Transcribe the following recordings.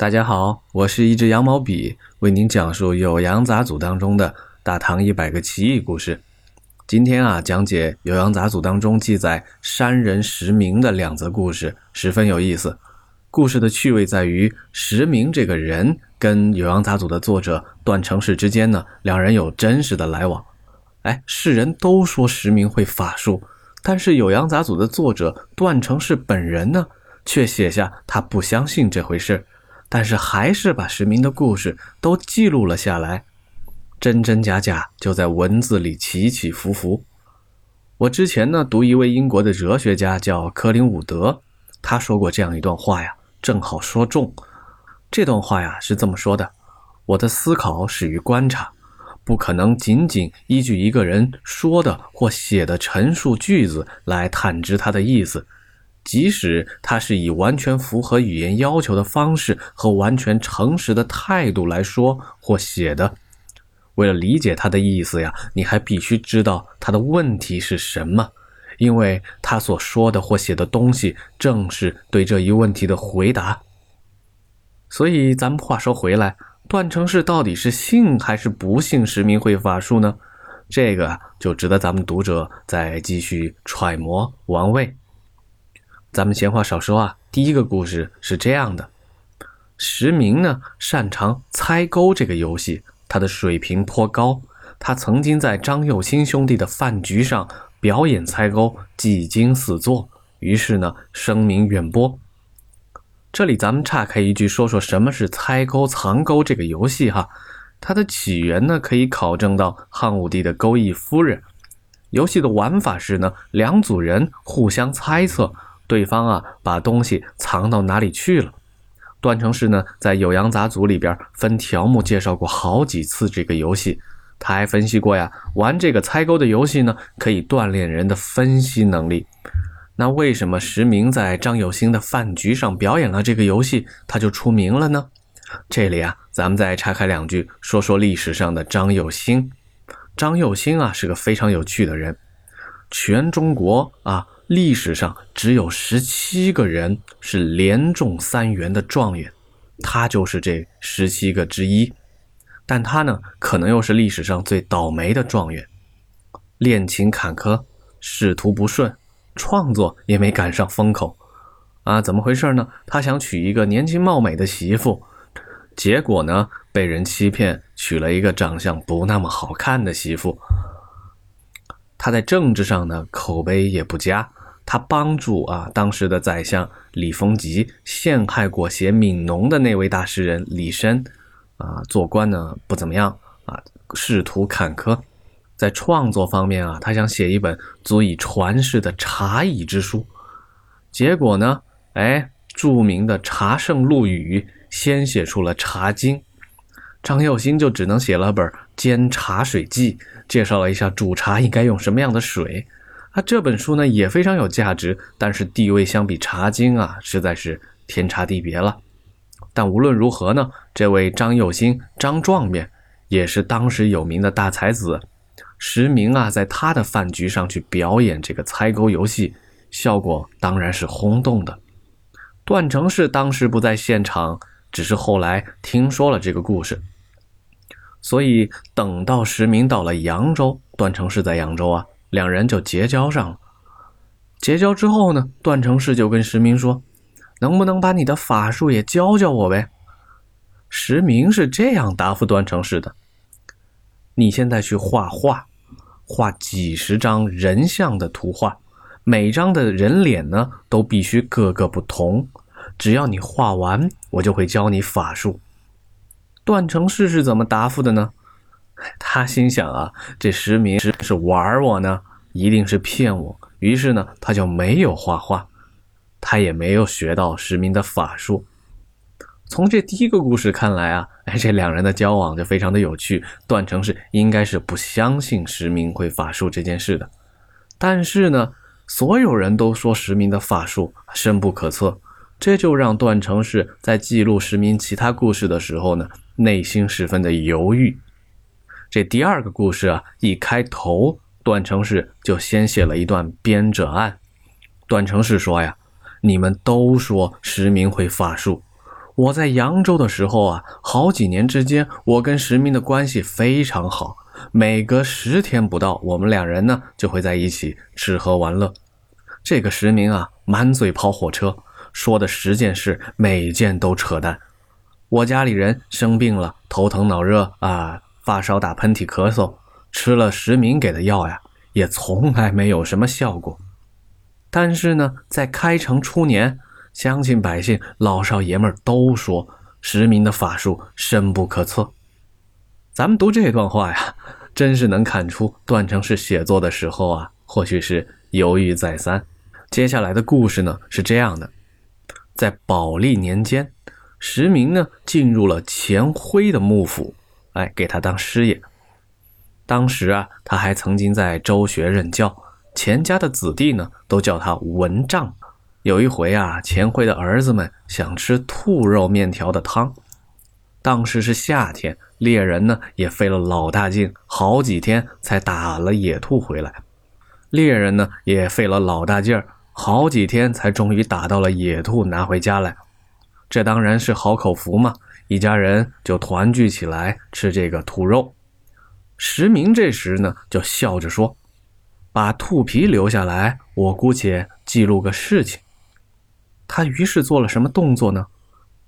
大家好，我是一支羊毛笔，为您讲述《酉阳杂俎》当中的大唐一百个奇异故事。今天啊，讲解《酉阳杂俎》当中记载山人石明的两则故事，十分有意思。故事的趣味在于，石明这个人跟《酉阳杂俎》的作者段成式之间呢，两人有真实的来往。哎，世人都说石明会法术，但是《酉阳杂俎》的作者段成式本人呢，却写下他不相信这回事。但是还是把石明的故事都记录了下来，真真假假就在文字里起起伏伏。我之前呢读一位英国的哲学家叫科林伍德，他说过这样一段话呀，正好说中。这段话呀是这么说的：我的思考始于观察，不可能仅仅依据一个人说的或写的陈述句子来探知他的意思。即使他是以完全符合语言要求的方式和完全诚实的态度来说或写的，为了理解他的意思呀，你还必须知道他的问题是什么，因为他所说的或写的东西正是对这一问题的回答。所以，咱们话说回来，段成式到底是信还是不信实名会法术呢？这个就值得咱们读者再继续揣摩玩味。咱们闲话少说啊，第一个故事是这样的：石明呢擅长猜钩这个游戏，他的水平颇高。他曾经在张幼清兄弟的饭局上表演猜钩，技惊四座，于是呢声名远播。这里咱们岔开一句，说说什么是猜钩藏钩这个游戏哈。它的起源呢可以考证到汉武帝的钩弋夫人。游戏的玩法是呢，两组人互相猜测。对方啊，把东西藏到哪里去了？段成式呢，在《酉阳杂俎》里边分条目介绍过好几次这个游戏。他还分析过呀，玩这个猜钩的游戏呢，可以锻炼人的分析能力。那为什么石明在张有兴的饭局上表演了这个游戏，他就出名了呢？这里啊，咱们再拆开两句说说历史上的张有兴。张有兴啊，是个非常有趣的人，全中国啊。历史上只有十七个人是连中三元的状元，他就是这十七个之一。但他呢，可能又是历史上最倒霉的状元，恋情坎坷，仕途不顺，创作也没赶上风口。啊，怎么回事呢？他想娶一个年轻貌美的媳妇，结果呢，被人欺骗，娶了一个长相不那么好看的媳妇。他在政治上呢，口碑也不佳。他帮助啊，当时的宰相李逢吉陷害裹挟悯农的那位大诗人李绅，啊，做官呢不怎么样啊，仕途坎坷。在创作方面啊，他想写一本足以传世的茶艺之书，结果呢，哎，著名的茶圣陆羽先写出了《茶经》，张有兴就只能写了本《煎茶水记》，介绍了一下煮茶应该用什么样。的水。啊，这本书呢也非常有价值，但是地位相比《茶经》啊，实在是天差地别了。但无论如何呢，这位张有兴张状元也是当时有名的大才子。石明啊，在他的饭局上去表演这个猜钩游戏，效果当然是轰动的。段成式当时不在现场，只是后来听说了这个故事。所以等到石明到了扬州，段成式在扬州啊。两人就结交上了。结交之后呢，段成式就跟石明说：“能不能把你的法术也教教我呗？”石明是这样答复段成式的：“你现在去画画，画几十张人像的图画，每张的人脸呢都必须各个不同。只要你画完，我就会教你法术。”段成式是怎么答复的呢？他心想啊，这石明是玩我呢，一定是骗我。于是呢，他就没有画画，他也没有学到石明的法术。从这第一个故事看来啊，哎，这两人的交往就非常的有趣。段成是应该是不相信石明会法术这件事的，但是呢，所有人都说石明的法术深不可测，这就让段成是在记录石明其他故事的时候呢，内心十分的犹豫。这第二个故事啊，一开头，段成式就先写了一段编者案。段成式说呀：“你们都说石明会法术，我在扬州的时候啊，好几年之间，我跟石明的关系非常好，每隔十天不到，我们两人呢就会在一起吃喝玩乐。这个石明啊，满嘴跑火车，说的十件事，每件都扯淡。我家里人生病了，头疼脑热啊，发烧、打喷嚏、咳嗽，吃了石明给的药呀，也从来没有什么效果。但是呢，在开城初年。乡亲百姓、老少爷们都说石明的法术深不可测。咱们读这段话呀，真是能看出段成式写作的时候啊，或许是犹豫再三。接下来的故事呢是这样的：在宝历年间，石明呢进入了钱辉的幕府，哎，给他当师爷。当时啊，他还曾经在周学任教，钱家的子弟呢都叫他文丈。有一回啊，钱辉的儿子们想吃兔肉面条的汤。当时是夏天，猎人呢也费了老大劲，好几天才打了野兔回来。猎人呢也费了老大劲儿，好几天才终于打到了野兔，拿回家来。这当然是好口福嘛，一家人就团聚起来吃这个兔肉。石明这时呢就笑着说：“把兔皮留下来，我姑且记录个事情。”他于是做了什么动作呢？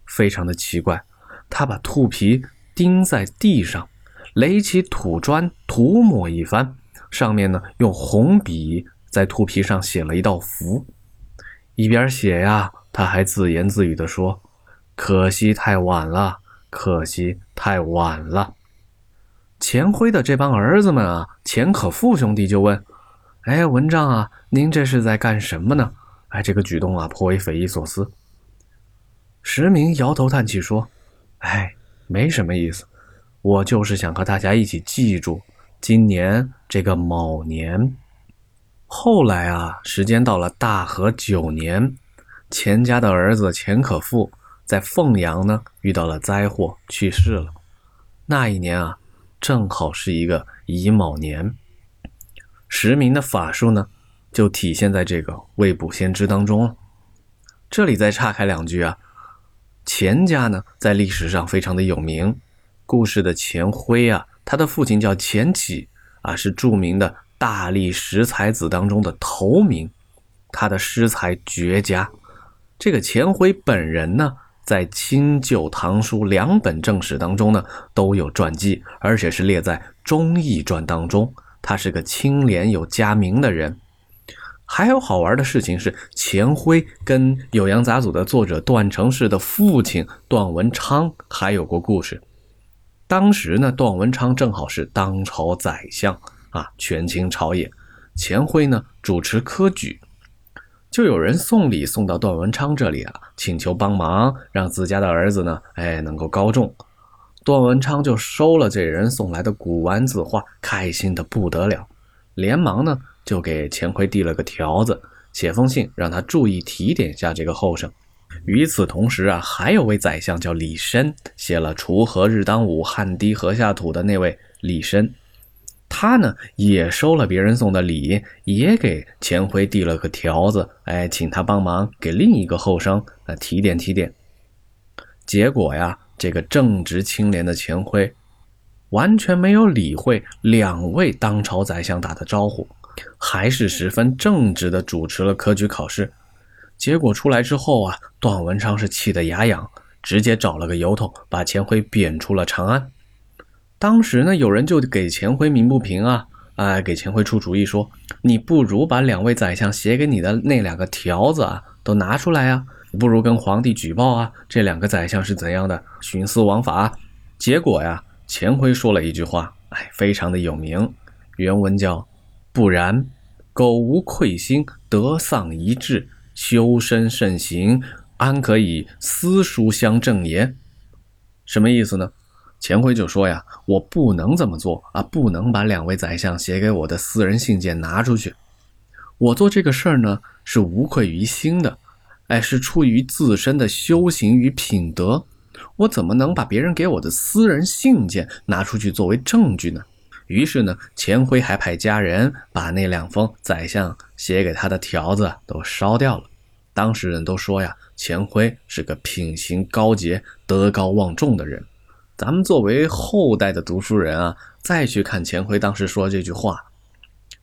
非常的奇怪，他把兔皮钉在地上，垒起土砖涂抹一番，上面呢用红笔在兔皮上写了一道符。一边写呀，他还自言自语地说：“可惜太晚了，可惜太晚了。”钱辉的这帮儿子们啊，钱可富兄弟就问：“哎，文章啊，您这是在干什么呢？”哎，这个举动啊，颇为匪夷所思。石明摇头叹气说：“哎，没什么意思，我就是想和大家一起记住今年这个卯年。”后来啊，时间到了大和九年，钱家的儿子钱可富在凤阳呢遇到了灾祸，去世了。那一年啊，正好是一个乙卯年。石明的法术呢？就体现在这个未卜先知当中了。这里再岔开两句啊，钱家呢在历史上非常的有名。故事的钱辉啊，他的父亲叫钱启啊，是著名的大力十才子当中的头名，他的诗才绝佳。这个钱辉本人呢，在清旧唐书两本正史当中呢都有传记，而且是列在《忠义传》当中。他是个清廉有家名的人。还有好玩的事情是，钱辉跟《酉阳杂俎》的作者段成式的父亲段文昌还有过故事。当时呢，段文昌正好是当朝宰相啊，权倾朝野。钱辉呢主持科举，就有人送礼送到段文昌这里啊，请求帮忙，让自家的儿子呢，哎，能够高中。段文昌就收了这人送来的古玩字画，开心的不得了，连忙呢。就给钱辉递了个条子，写封信让他注意提点下这个后生。与此同时啊，还有位宰相叫李绅，写了“锄禾日当午，汗滴禾下土”的那位李绅，他呢也收了别人送的礼，也给钱辉递了个条子，哎，请他帮忙给另一个后生啊提点提点。结果呀，这个正直清廉的钱辉完全没有理会两位当朝宰相打的招呼。还是十分正直的主持了科举考试，结果出来之后啊，段文昌是气得牙痒，直接找了个由头把钱辉贬出了长安。当时呢，有人就给钱辉鸣不平啊，哎，给钱辉出主意说，你不如把两位宰相写给你的那两个条子啊都拿出来啊，不如跟皇帝举报啊，这两个宰相是怎样的徇私枉法。结果呀，钱辉说了一句话，哎，非常的有名，原文叫。不然，苟无愧心，得丧一志，修身慎行，安可以私书相正也？什么意思呢？钱辉就说呀，我不能这么做啊，不能把两位宰相写给我的私人信件拿出去。我做这个事儿呢，是无愧于心的，哎，是出于自身的修行与品德。我怎么能把别人给我的私人信件拿出去作为证据呢？于是呢，钱辉还派家人把那两封宰相写给他的条子都烧掉了。当事人都说呀，钱辉是个品行高洁、德高望重的人。咱们作为后代的读书人啊，再去看钱辉当时说这句话，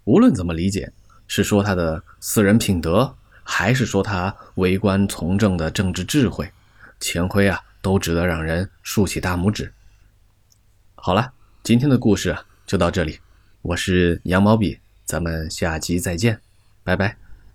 无论怎么理解，是说他的私人品德，还是说他为官从政的政治智慧，钱辉啊，都值得让人竖起大拇指。好了，今天的故事就到这里，我是羊毛笔，咱们下集再见，拜拜。